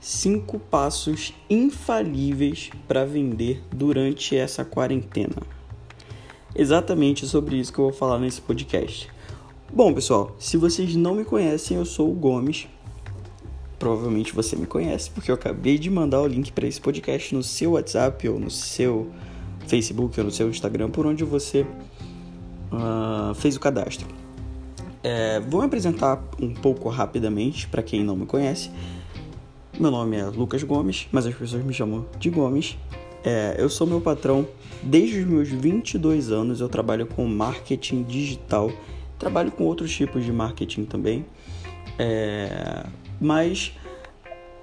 cinco passos infalíveis para vender durante essa quarentena. Exatamente sobre isso que eu vou falar nesse podcast. Bom, pessoal, se vocês não me conhecem, eu sou o Gomes. Provavelmente você me conhece, porque eu acabei de mandar o link para esse podcast no seu WhatsApp ou no seu Facebook ou no seu Instagram, por onde você uh, fez o cadastro. É, vou me apresentar um pouco rapidamente para quem não me conhece. Meu nome é Lucas Gomes, mas as pessoas me chamam de Gomes. É, eu sou meu patrão desde os meus 22 anos. Eu trabalho com marketing digital, trabalho com outros tipos de marketing também, é, mas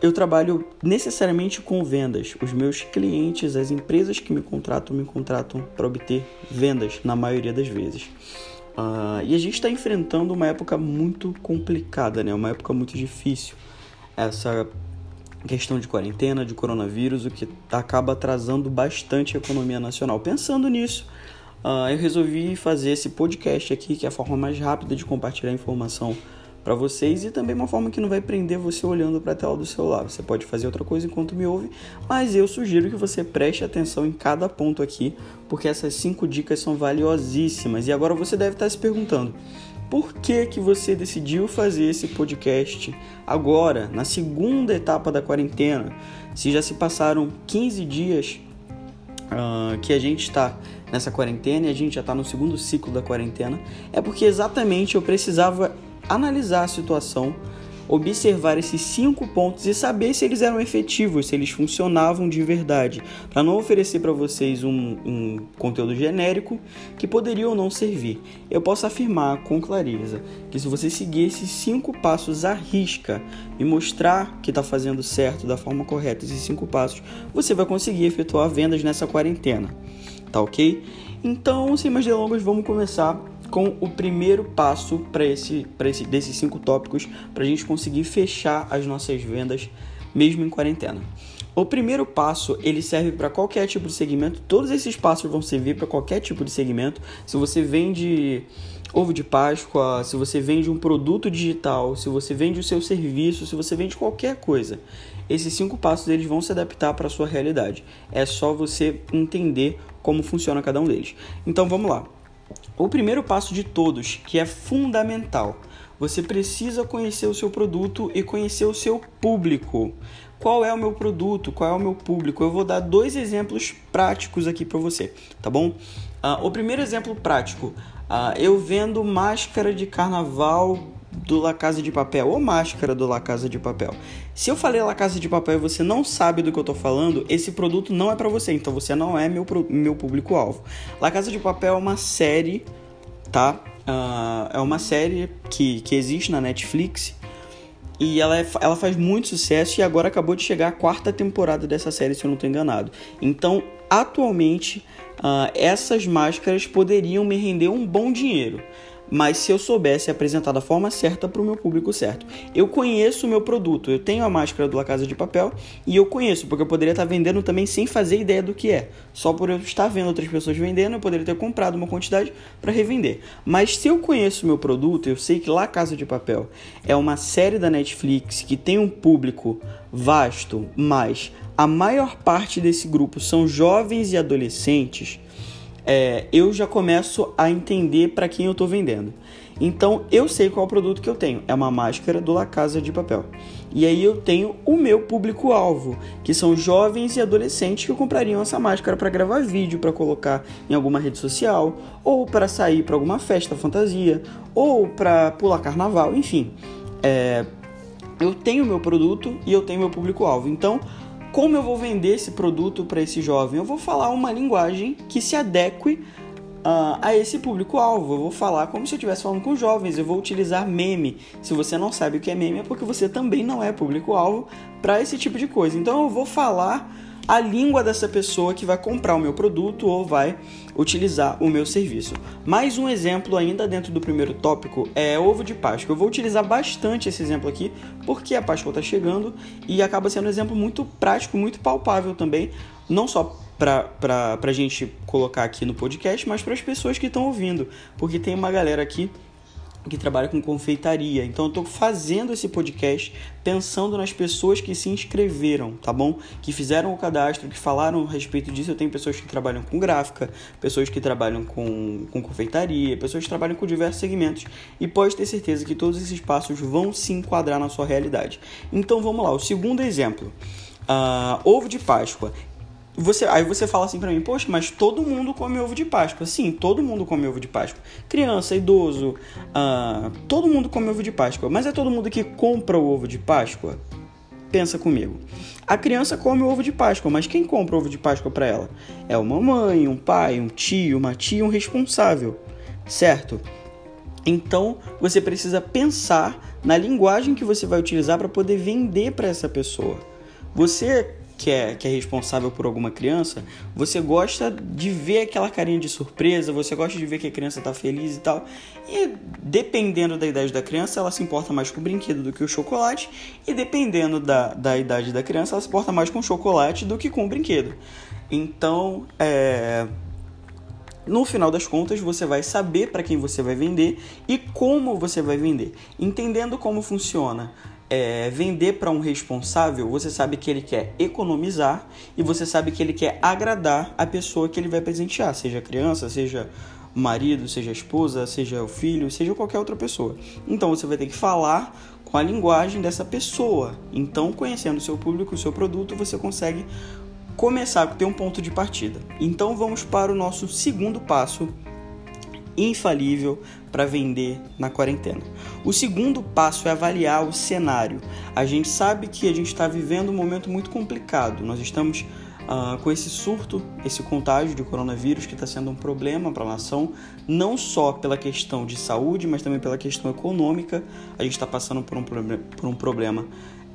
eu trabalho necessariamente com vendas. Os meus clientes, as empresas que me contratam, me contratam para obter vendas na maioria das vezes. Uh, e a gente está enfrentando uma época muito complicada, né? Uma época muito difícil. Essa questão de quarentena, de coronavírus, o que acaba atrasando bastante a economia nacional. Pensando nisso, uh, eu resolvi fazer esse podcast aqui, que é a forma mais rápida de compartilhar informação para vocês e também uma forma que não vai prender você olhando para a tela do celular. Você pode fazer outra coisa enquanto me ouve, mas eu sugiro que você preste atenção em cada ponto aqui, porque essas cinco dicas são valiosíssimas. E agora você deve estar se perguntando: por que, que você decidiu fazer esse podcast agora, na segunda etapa da quarentena? Se já se passaram 15 dias uh, que a gente está nessa quarentena e a gente já está no segundo ciclo da quarentena, é porque exatamente eu precisava analisar a situação observar esses cinco pontos e saber se eles eram efetivos, se eles funcionavam de verdade, para não oferecer para vocês um, um, conteúdo genérico que poderia ou não servir. Eu posso afirmar com clareza que se você seguir esses cinco passos à risca e mostrar que está fazendo certo da forma correta esses cinco passos, você vai conseguir efetuar vendas nessa quarentena, tá ok? Então, sem mais delongas, vamos começar com o primeiro passo para esse, esse desses cinco tópicos para a gente conseguir fechar as nossas vendas mesmo em quarentena. O primeiro passo ele serve para qualquer tipo de segmento. Todos esses passos vão servir para qualquer tipo de segmento. Se você vende ovo de Páscoa, se você vende um produto digital, se você vende o seu serviço, se você vende qualquer coisa, esses cinco passos eles vão se adaptar para a sua realidade. É só você entender como funciona cada um deles. Então vamos lá. O primeiro passo de todos, que é fundamental, você precisa conhecer o seu produto e conhecer o seu público. Qual é o meu produto? Qual é o meu público? Eu vou dar dois exemplos práticos aqui para você, tá bom? Uh, o primeiro exemplo prático, uh, eu vendo máscara de carnaval do La Casa de Papel ou máscara do La Casa de Papel. Se eu falei La Casa de Papel e você não sabe do que eu tô falando, esse produto não é para você, então você não é meu, meu público-alvo. La Casa de Papel é uma série, tá? Uh, é uma série que, que existe na Netflix e ela, é, ela faz muito sucesso e agora acabou de chegar a quarta temporada dessa série, se eu não estou enganado. Então, atualmente, uh, essas máscaras poderiam me render um bom dinheiro mas se eu soubesse apresentar da forma certa para o meu público certo. Eu conheço o meu produto, eu tenho a máscara do La Casa de Papel e eu conheço, porque eu poderia estar vendendo também sem fazer ideia do que é. Só por eu estar vendo outras pessoas vendendo, eu poderia ter comprado uma quantidade para revender. Mas se eu conheço o meu produto, eu sei que La Casa de Papel é uma série da Netflix que tem um público vasto, mas a maior parte desse grupo são jovens e adolescentes é, eu já começo a entender para quem eu estou vendendo. Então eu sei qual produto que eu tenho. É uma máscara do La Casa de Papel. E aí eu tenho o meu público-alvo, que são jovens e adolescentes que comprariam essa máscara para gravar vídeo, para colocar em alguma rede social, ou para sair para alguma festa fantasia, ou para pular carnaval, enfim. É, eu tenho meu produto e eu tenho meu público-alvo. Então como eu vou vender esse produto para esse jovem? Eu vou falar uma linguagem que se adeque uh, a esse público-alvo. Eu vou falar como se eu estivesse falando com jovens. Eu vou utilizar meme. Se você não sabe o que é meme, é porque você também não é público-alvo para esse tipo de coisa. Então eu vou falar a língua dessa pessoa que vai comprar o meu produto ou vai utilizar o meu serviço. Mais um exemplo ainda dentro do primeiro tópico é ovo de Páscoa. Eu vou utilizar bastante esse exemplo aqui porque a Páscoa está chegando e acaba sendo um exemplo muito prático, muito palpável também, não só para a gente colocar aqui no podcast, mas para as pessoas que estão ouvindo, porque tem uma galera aqui que trabalha com confeitaria. Então eu estou fazendo esse podcast pensando nas pessoas que se inscreveram, tá bom? Que fizeram o cadastro, que falaram a respeito disso. Eu tenho pessoas que trabalham com gráfica, pessoas que trabalham com, com confeitaria, pessoas que trabalham com diversos segmentos. E pode ter certeza que todos esses passos vão se enquadrar na sua realidade. Então vamos lá, o segundo exemplo. Uh, ovo de Páscoa. Você, aí você fala assim para mim, poxa, mas todo mundo come ovo de Páscoa. Sim, todo mundo come ovo de Páscoa. Criança, idoso, uh, todo mundo come ovo de Páscoa. Mas é todo mundo que compra o ovo de Páscoa? Pensa comigo. A criança come o ovo de Páscoa, mas quem compra o ovo de Páscoa para ela? É uma mãe, um pai, um tio, uma tia, um responsável, certo? Então você precisa pensar na linguagem que você vai utilizar para poder vender para essa pessoa. Você que é, que é responsável por alguma criança, você gosta de ver aquela carinha de surpresa, você gosta de ver que a criança está feliz e tal. E dependendo da idade da criança, ela se importa mais com o brinquedo do que o chocolate. E dependendo da, da idade da criança, ela se importa mais com o chocolate do que com o brinquedo. Então, é, no final das contas, você vai saber para quem você vai vender e como você vai vender. Entendendo como funciona é, vender para um responsável, você sabe que ele quer economizar e você sabe que ele quer agradar a pessoa que ele vai presentear, seja criança, seja marido, seja esposa, seja o filho, seja qualquer outra pessoa. Então você vai ter que falar com a linguagem dessa pessoa. Então, conhecendo o seu público, o seu produto, você consegue começar a ter um ponto de partida. Então, vamos para o nosso segundo passo infalível para vender na quarentena. O segundo passo é avaliar o cenário. A gente sabe que a gente está vivendo um momento muito complicado. Nós estamos uh, com esse surto, esse contágio de coronavírus que está sendo um problema para a nação, não só pela questão de saúde, mas também pela questão econômica. A gente está passando por um, por um problema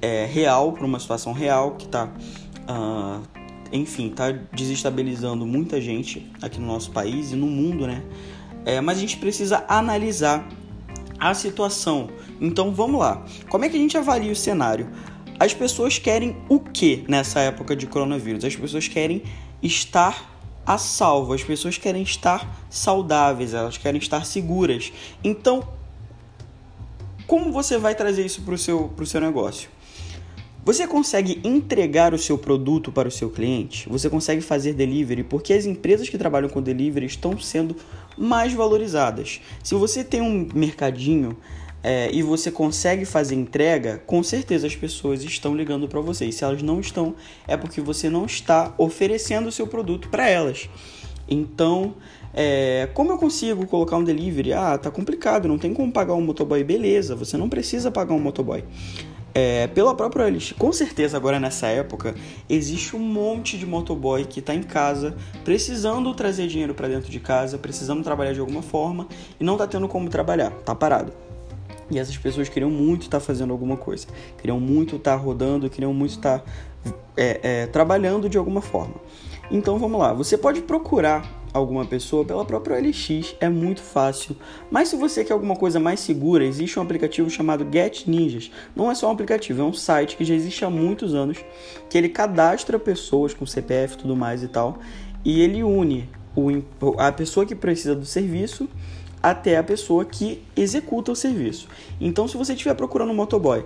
é, real, por uma situação real que está. Uh, ah, enfim, está desestabilizando muita gente aqui no nosso país e no mundo, né? É, mas a gente precisa analisar a situação. Então vamos lá. Como é que a gente avalia o cenário? As pessoas querem o que nessa época de coronavírus? As pessoas querem estar a salvo, as pessoas querem estar saudáveis, elas querem estar seguras. Então, como você vai trazer isso para o seu, seu negócio? Você consegue entregar o seu produto para o seu cliente? Você consegue fazer delivery? Porque as empresas que trabalham com delivery estão sendo mais valorizadas. Se você tem um mercadinho é, e você consegue fazer entrega, com certeza as pessoas estão ligando para você. E se elas não estão, é porque você não está oferecendo o seu produto para elas. Então, é, como eu consigo colocar um delivery? Ah, tá complicado, não tem como pagar um motoboy. Beleza, você não precisa pagar um motoboy. É, pela própria OLX, com certeza agora nessa época existe um monte de motoboy que está em casa, precisando trazer dinheiro para dentro de casa, precisando trabalhar de alguma forma e não está tendo como trabalhar, tá parado. E essas pessoas queriam muito estar tá fazendo alguma coisa, queriam muito estar tá rodando, queriam muito estar tá, é, é, trabalhando de alguma forma. Então vamos lá, você pode procurar alguma pessoa pela própria OLX, é muito fácil. Mas se você quer alguma coisa mais segura, existe um aplicativo chamado Get Ninjas. Não é só um aplicativo, é um site que já existe há muitos anos, que ele cadastra pessoas com CPF e tudo mais e tal, e ele une o, a pessoa que precisa do serviço até a pessoa que executa o serviço. Então, se você estiver procurando um motoboy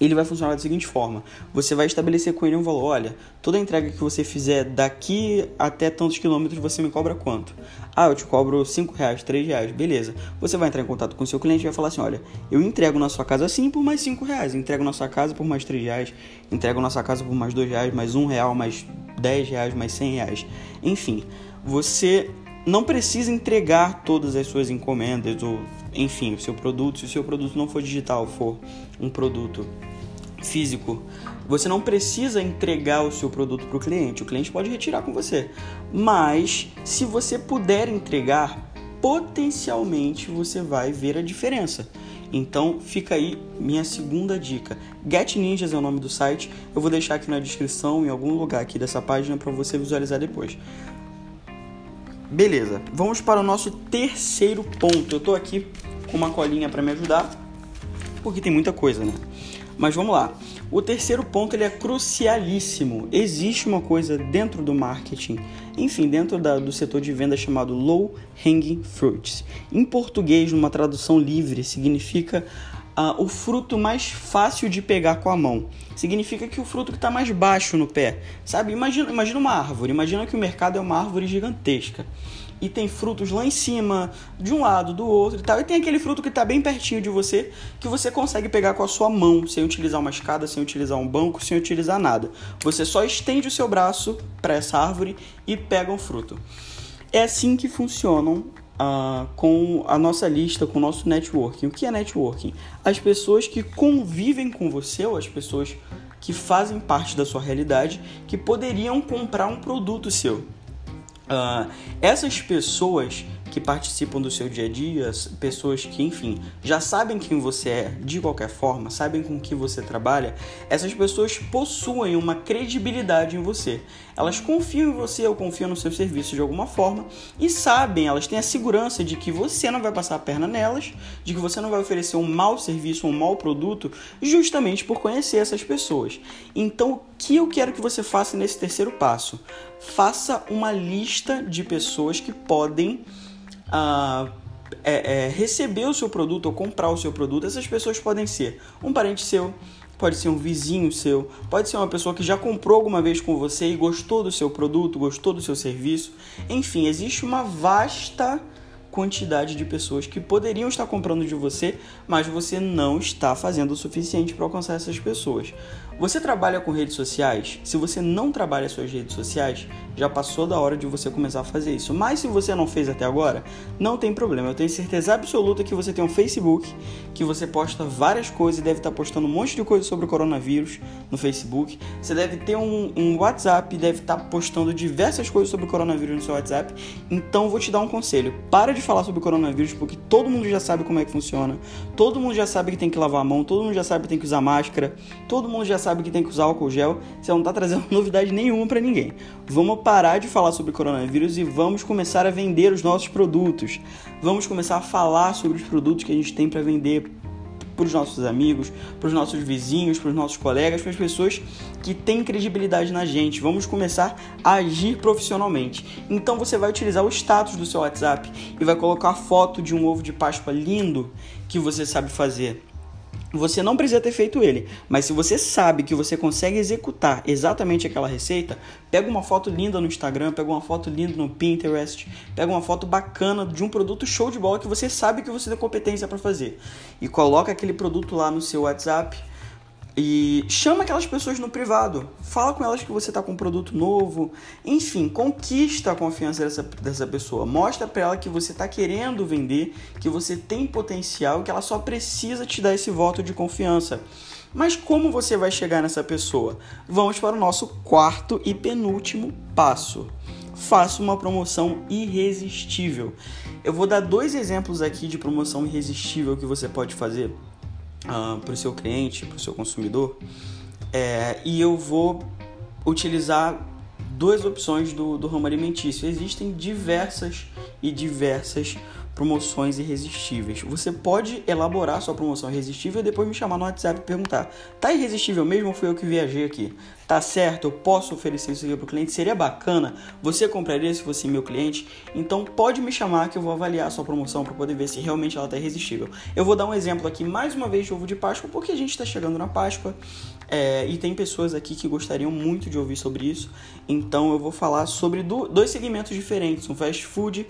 ele vai funcionar da seguinte forma: você vai estabelecer com ele um valor. Olha, toda entrega que você fizer daqui até tantos quilômetros, você me cobra quanto? Ah, eu te cobro 5 reais, 3 reais, beleza. Você vai entrar em contato com o seu cliente e vai falar assim: olha, eu entrego na sua casa assim por mais 5 reais, entrego na sua casa por mais 3 reais, entrego na sua casa por mais 2 reais, mais 1 real, mais 10 reais, mais 100 reais. Enfim, você não precisa entregar todas as suas encomendas ou, enfim, o seu produto. Se o seu produto não for digital, for um produto físico, você não precisa entregar o seu produto para o cliente. O cliente pode retirar com você. Mas, se você puder entregar, potencialmente você vai ver a diferença. Então fica aí minha segunda dica. Get Ninjas é o nome do site. Eu vou deixar aqui na descrição, em algum lugar aqui dessa página, para você visualizar depois. Beleza, vamos para o nosso terceiro ponto. Eu tô aqui com uma colinha para me ajudar, porque tem muita coisa, né? Mas vamos lá. O terceiro ponto ele é crucialíssimo. Existe uma coisa dentro do marketing enfim, dentro da, do setor de venda chamado Low Hanging Fruits. Em português, numa tradução livre, significa o fruto mais fácil de pegar com a mão. Significa que o fruto que está mais baixo no pé, sabe? Imagina, imagina uma árvore, imagina que o mercado é uma árvore gigantesca e tem frutos lá em cima, de um lado, do outro e tal. E tem aquele fruto que está bem pertinho de você, que você consegue pegar com a sua mão, sem utilizar uma escada, sem utilizar um banco, sem utilizar nada. Você só estende o seu braço para essa árvore e pega um fruto. É assim que funcionam uh, com a nossa lista, com o nosso networking. O que é networking? As pessoas que convivem com você, ou as pessoas que fazem parte da sua realidade, que poderiam comprar um produto seu. Uh, essas pessoas que participam do seu dia a dia, pessoas que, enfim, já sabem quem você é de qualquer forma, sabem com que você trabalha, essas pessoas possuem uma credibilidade em você. Elas confiam em você ou confiam no seu serviço de alguma forma e sabem, elas têm a segurança de que você não vai passar a perna nelas, de que você não vai oferecer um mau serviço, um mau produto, justamente por conhecer essas pessoas. Então, o que eu quero que você faça nesse terceiro passo? Faça uma lista de pessoas que podem é, é, receber o seu produto ou comprar o seu produto, essas pessoas podem ser um parente seu, pode ser um vizinho seu, pode ser uma pessoa que já comprou alguma vez com você e gostou do seu produto, gostou do seu serviço. Enfim, existe uma vasta quantidade de pessoas que poderiam estar comprando de você, mas você não está fazendo o suficiente para alcançar essas pessoas. Você trabalha com redes sociais? Se você não trabalha suas redes sociais, já passou da hora de você começar a fazer isso. Mas se você não fez até agora, não tem problema. Eu tenho certeza absoluta que você tem um Facebook, que você posta várias coisas, deve estar postando um monte de coisa sobre o coronavírus no Facebook. Você deve ter um, um WhatsApp, deve estar postando diversas coisas sobre o coronavírus no seu WhatsApp. Então vou te dar um conselho: para de falar sobre o coronavírus, porque todo mundo já sabe como é que funciona. Todo mundo já sabe que tem que lavar a mão, todo mundo já sabe que tem que usar máscara, todo mundo já sabe que tem que usar álcool gel, você não está trazendo novidade nenhuma para ninguém. Vamos parar de falar sobre coronavírus e vamos começar a vender os nossos produtos. Vamos começar a falar sobre os produtos que a gente tem para vender para os nossos amigos, para os nossos vizinhos, para os nossos colegas, para as pessoas que têm credibilidade na gente. Vamos começar a agir profissionalmente. Então você vai utilizar o status do seu WhatsApp e vai colocar foto de um ovo de Páscoa lindo que você sabe fazer. Você não precisa ter feito ele, mas se você sabe que você consegue executar exatamente aquela receita, pega uma foto linda no Instagram, pega uma foto linda no Pinterest, pega uma foto bacana de um produto show de bola que você sabe que você tem competência para fazer. E coloca aquele produto lá no seu WhatsApp e chama aquelas pessoas no privado, fala com elas que você está com um produto novo, enfim, conquista a confiança dessa, dessa pessoa, mostra para ela que você está querendo vender, que você tem potencial, que ela só precisa te dar esse voto de confiança. Mas como você vai chegar nessa pessoa? Vamos para o nosso quarto e penúltimo passo. Faça uma promoção irresistível. Eu vou dar dois exemplos aqui de promoção irresistível que você pode fazer uh, para o seu cliente, para o seu consumidor, é, e eu vou utilizar duas opções do, do ramo alimentício. Existem diversas e diversas promoções irresistíveis. Você pode elaborar sua promoção irresistível e depois me chamar no WhatsApp e perguntar: tá irresistível mesmo ou fui eu que viajei aqui? Tá certo? Eu posso oferecer isso aqui para o cliente? Seria bacana? Você compraria se fosse meu cliente? Então pode me chamar que eu vou avaliar a sua promoção para poder ver se realmente ela tá irresistível. Eu vou dar um exemplo aqui mais uma vez de ovo de Páscoa porque a gente está chegando na Páscoa é, e tem pessoas aqui que gostariam muito de ouvir sobre isso. Então eu vou falar sobre do, dois segmentos diferentes: um fast food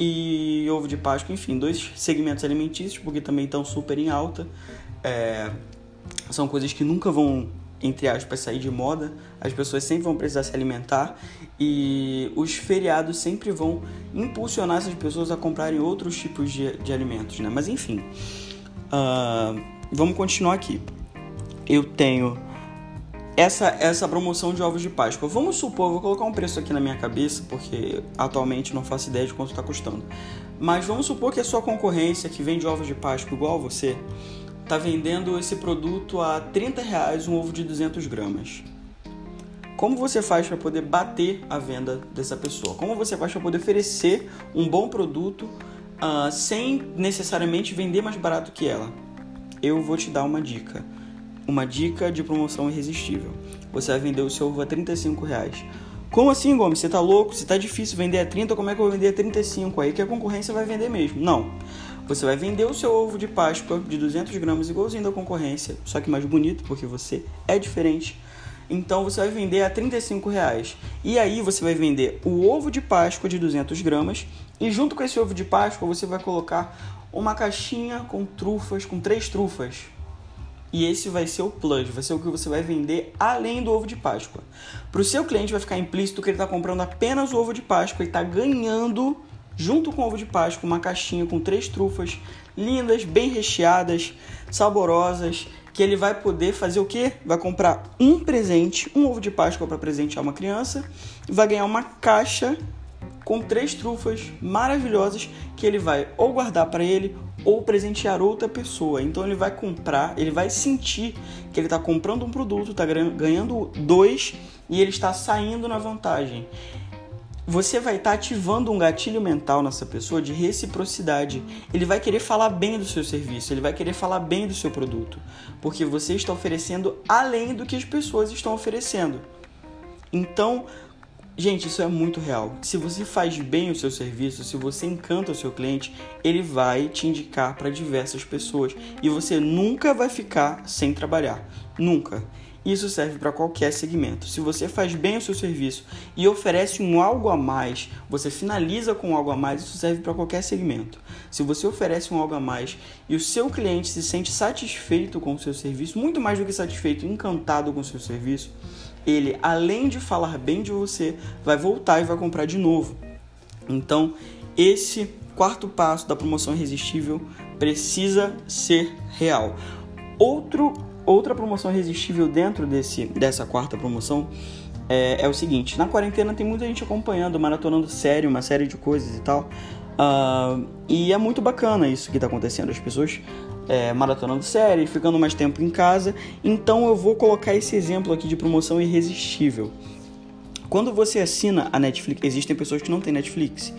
e ovo de Páscoa, enfim, dois segmentos alimentícios, porque também estão super em alta. É, são coisas que nunca vão, entre aspas, sair de moda. As pessoas sempre vão precisar se alimentar e os feriados sempre vão impulsionar essas pessoas a comprarem outros tipos de, de alimentos, né? Mas enfim, uh, vamos continuar aqui. Eu tenho essa, essa promoção de ovos de Páscoa. Vamos supor, vou colocar um preço aqui na minha cabeça, porque atualmente não faço ideia de quanto está custando. Mas vamos supor que a sua concorrência, que vende ovos de Páscoa igual a você, está vendendo esse produto a 30 reais um ovo de 200 gramas. Como você faz para poder bater a venda dessa pessoa? Como você faz para poder oferecer um bom produto uh, sem necessariamente vender mais barato que ela? Eu vou te dar uma dica uma dica de promoção irresistível. Você vai vender o seu ovo a 35 reais. Como assim, Gomes? Você tá louco? Se tá difícil vender a 30, como é que eu vou vender a 35? Aí que a concorrência vai vender mesmo. Não. Você vai vender o seu ovo de Páscoa de 200 gramas igualzinho da concorrência, só que mais bonito, porque você é diferente. Então você vai vender a 35 reais. E aí você vai vender o ovo de Páscoa de 200 gramas e junto com esse ovo de Páscoa você vai colocar uma caixinha com trufas, com três trufas. E esse vai ser o plus, vai ser o que você vai vender além do ovo de Páscoa. Para o seu cliente vai ficar implícito que ele está comprando apenas o ovo de Páscoa, ele está ganhando, junto com o ovo de Páscoa, uma caixinha com três trufas lindas, bem recheadas, saborosas, que ele vai poder fazer o quê? Vai comprar um presente, um ovo de Páscoa para presentear uma criança, e vai ganhar uma caixa com três trufas maravilhosas que ele vai ou guardar para ele ou presentear outra pessoa. Então ele vai comprar, ele vai sentir que ele está comprando um produto, está ganhando dois e ele está saindo na vantagem. Você vai estar tá ativando um gatilho mental nessa pessoa de reciprocidade. Ele vai querer falar bem do seu serviço, ele vai querer falar bem do seu produto, porque você está oferecendo além do que as pessoas estão oferecendo. Então, Gente, isso é muito real. Se você faz bem o seu serviço, se você encanta o seu cliente, ele vai te indicar para diversas pessoas e você nunca vai ficar sem trabalhar. Nunca. Isso serve para qualquer segmento. Se você faz bem o seu serviço e oferece um algo a mais, você finaliza com algo a mais, isso serve para qualquer segmento. Se você oferece um algo a mais e o seu cliente se sente satisfeito com o seu serviço, muito mais do que satisfeito, encantado com o seu serviço, ele, além de falar bem de você, vai voltar e vai comprar de novo. Então, esse quarto passo da promoção irresistível precisa ser real. Outro, outra promoção irresistível dentro desse, dessa quarta promoção é, é, o seguinte: na quarentena tem muita gente acompanhando, maratonando série, uma série de coisas e tal. Uh, e é muito bacana isso que está acontecendo. As pessoas é, maratonando série, ficando mais tempo em casa. Então eu vou colocar esse exemplo aqui de promoção irresistível. Quando você assina a Netflix, existem pessoas que não têm Netflix,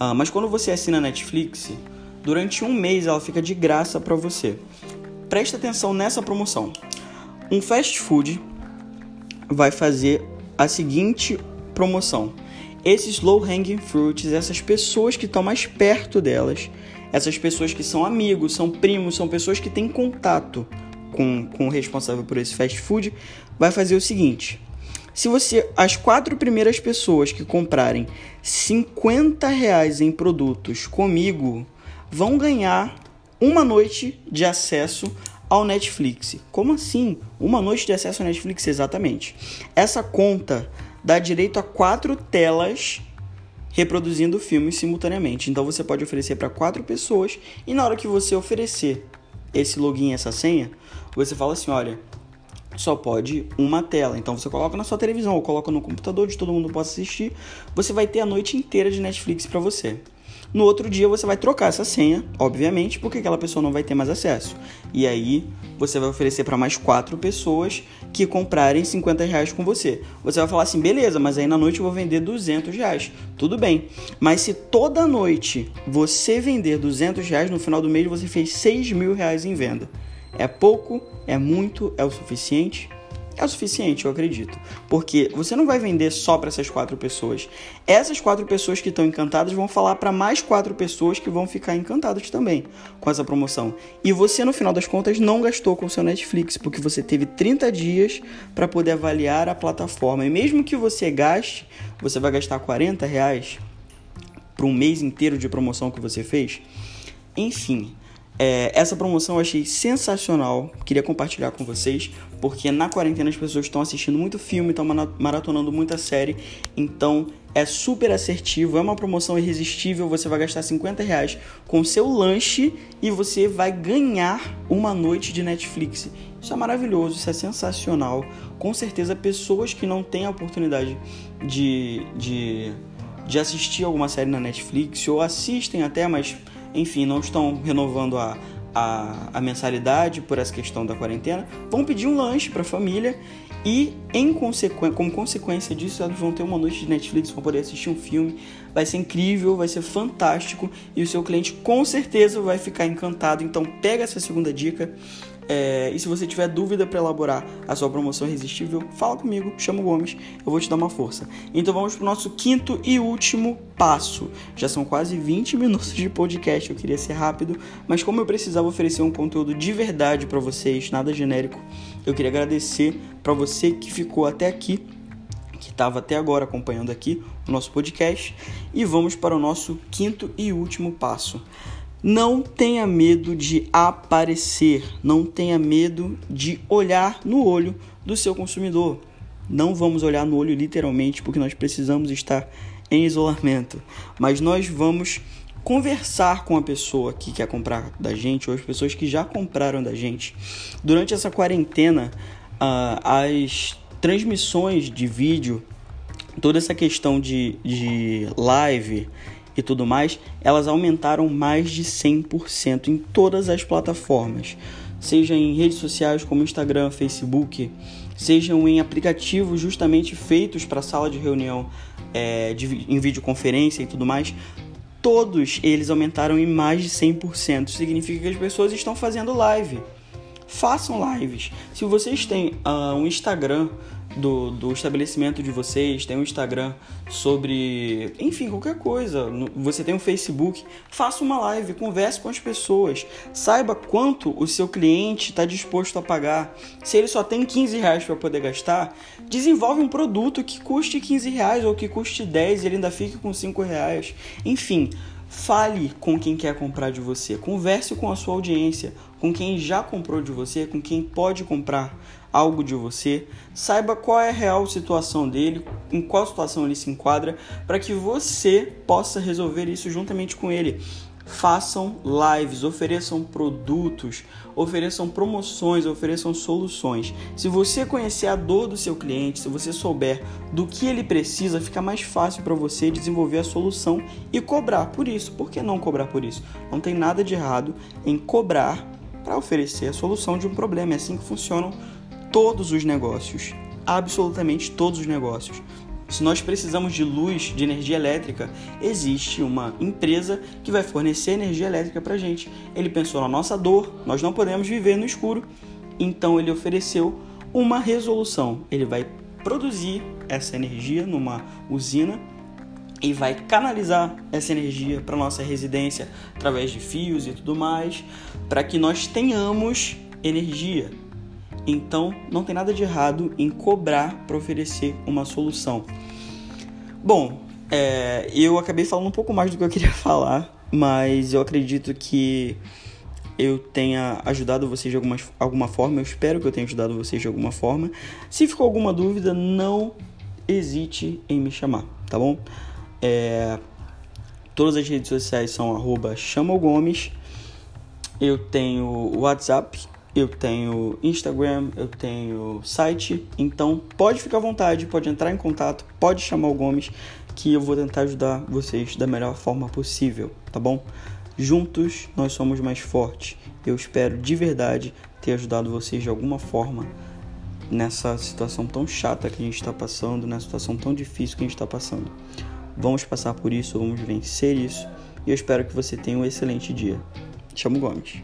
uh, mas quando você assina a Netflix, durante um mês ela fica de graça para você. Presta atenção nessa promoção. Um fast food vai fazer a seguinte promoção. Esses low hanging fruits, essas pessoas que estão mais perto delas, essas pessoas que são amigos, são primos, são pessoas que têm contato com, com o responsável por esse fast food, vai fazer o seguinte: se você, as quatro primeiras pessoas que comprarem 50 reais em produtos comigo, vão ganhar uma noite de acesso ao Netflix. Como assim? Uma noite de acesso ao Netflix, exatamente. Essa conta dá direito a quatro telas reproduzindo filmes simultaneamente. Então você pode oferecer para quatro pessoas e na hora que você oferecer esse login, essa senha, você fala assim, olha, só pode uma tela. Então você coloca na sua televisão ou coloca no computador onde todo mundo possa assistir. Você vai ter a noite inteira de Netflix para você. No outro dia você vai trocar essa senha, obviamente, porque aquela pessoa não vai ter mais acesso. E aí você vai oferecer para mais quatro pessoas que comprarem 50 reais com você. Você vai falar assim, beleza, mas aí na noite eu vou vender 200 reais. Tudo bem. Mas se toda noite você vender 200 reais, no final do mês você fez 6 mil reais em venda. É pouco? É muito? É o suficiente? É o suficiente, eu acredito. Porque você não vai vender só para essas quatro pessoas. Essas quatro pessoas que estão encantadas vão falar para mais quatro pessoas que vão ficar encantadas também com essa promoção. E você, no final das contas, não gastou com o seu Netflix, porque você teve 30 dias para poder avaliar a plataforma. E mesmo que você gaste, você vai gastar 40 reais para um mês inteiro de promoção que você fez. Enfim. É, essa promoção eu achei sensacional, queria compartilhar com vocês, porque na quarentena as pessoas estão assistindo muito filme, estão maratonando muita série, então é super assertivo, é uma promoção irresistível, você vai gastar 50 reais com seu lanche e você vai ganhar uma noite de Netflix. Isso é maravilhoso, isso é sensacional. Com certeza pessoas que não têm a oportunidade de, de, de assistir alguma série na Netflix, ou assistem até, mas enfim, não estão renovando a, a, a mensalidade por essa questão da quarentena, vão pedir um lanche para a família e, em consequ... como consequência disso, elas vão ter uma noite de Netflix, vão poder assistir um filme. Vai ser incrível, vai ser fantástico e o seu cliente com certeza vai ficar encantado. Então, pega essa segunda dica. É, e se você tiver dúvida para elaborar a sua promoção irresistível, fala comigo, chama o Gomes, eu vou te dar uma força. Então vamos para o nosso quinto e último passo. Já são quase 20 minutos de podcast, eu queria ser rápido, mas como eu precisava oferecer um conteúdo de verdade para vocês, nada genérico, eu queria agradecer para você que ficou até aqui que estava até agora acompanhando aqui o nosso podcast e vamos para o nosso quinto e último passo. Não tenha medo de aparecer, não tenha medo de olhar no olho do seu consumidor. Não vamos olhar no olho literalmente, porque nós precisamos estar em isolamento, mas nós vamos conversar com a pessoa que quer comprar da gente ou as pessoas que já compraram da gente. Durante essa quarentena, uh, as transmissões de vídeo, toda essa questão de, de live e tudo mais, elas aumentaram mais de 100% em todas as plataformas, seja em redes sociais como Instagram, Facebook, sejam em aplicativos justamente feitos para sala de reunião é, de, em videoconferência e tudo mais. Todos eles aumentaram em mais de 100%. Isso significa que as pessoas estão fazendo live. Façam lives. Se vocês têm uh, um Instagram do, do estabelecimento de vocês, tem um Instagram sobre, enfim, qualquer coisa. Você tem um Facebook, faça uma live, converse com as pessoas, saiba quanto o seu cliente está disposto a pagar. Se ele só tem 15 reais para poder gastar, desenvolve um produto que custe 15 reais ou que custe 10 e ele ainda fique com 5 reais. Enfim, Fale com quem quer comprar de você, converse com a sua audiência, com quem já comprou de você, com quem pode comprar algo de você, saiba qual é a real situação dele, em qual situação ele se enquadra, para que você possa resolver isso juntamente com ele. Façam lives, ofereçam produtos, ofereçam promoções, ofereçam soluções. Se você conhecer a dor do seu cliente, se você souber do que ele precisa, fica mais fácil para você desenvolver a solução e cobrar por isso. Por que não cobrar por isso? Não tem nada de errado em cobrar para oferecer a solução de um problema. É assim que funcionam todos os negócios, absolutamente todos os negócios. Se nós precisamos de luz, de energia elétrica, existe uma empresa que vai fornecer energia elétrica para gente. Ele pensou na nossa dor, nós não podemos viver no escuro, então ele ofereceu uma resolução. Ele vai produzir essa energia numa usina e vai canalizar essa energia para nossa residência através de fios e tudo mais, para que nós tenhamos energia. Então, não tem nada de errado em cobrar para oferecer uma solução. Bom, é, eu acabei falando um pouco mais do que eu queria falar, mas eu acredito que eu tenha ajudado vocês de alguma, alguma forma. Eu espero que eu tenha ajudado vocês de alguma forma. Se ficou alguma dúvida, não hesite em me chamar, tá bom? É, todas as redes sociais são arroba Gomes. Eu tenho WhatsApp, eu tenho Instagram, eu tenho site, então pode ficar à vontade, pode entrar em contato, pode chamar o Gomes, que eu vou tentar ajudar vocês da melhor forma possível, tá bom? Juntos nós somos mais fortes. Eu espero de verdade ter ajudado vocês de alguma forma nessa situação tão chata que a gente está passando, nessa situação tão difícil que a gente está passando. Vamos passar por isso, vamos vencer isso e eu espero que você tenha um excelente dia. Chamo Gomes.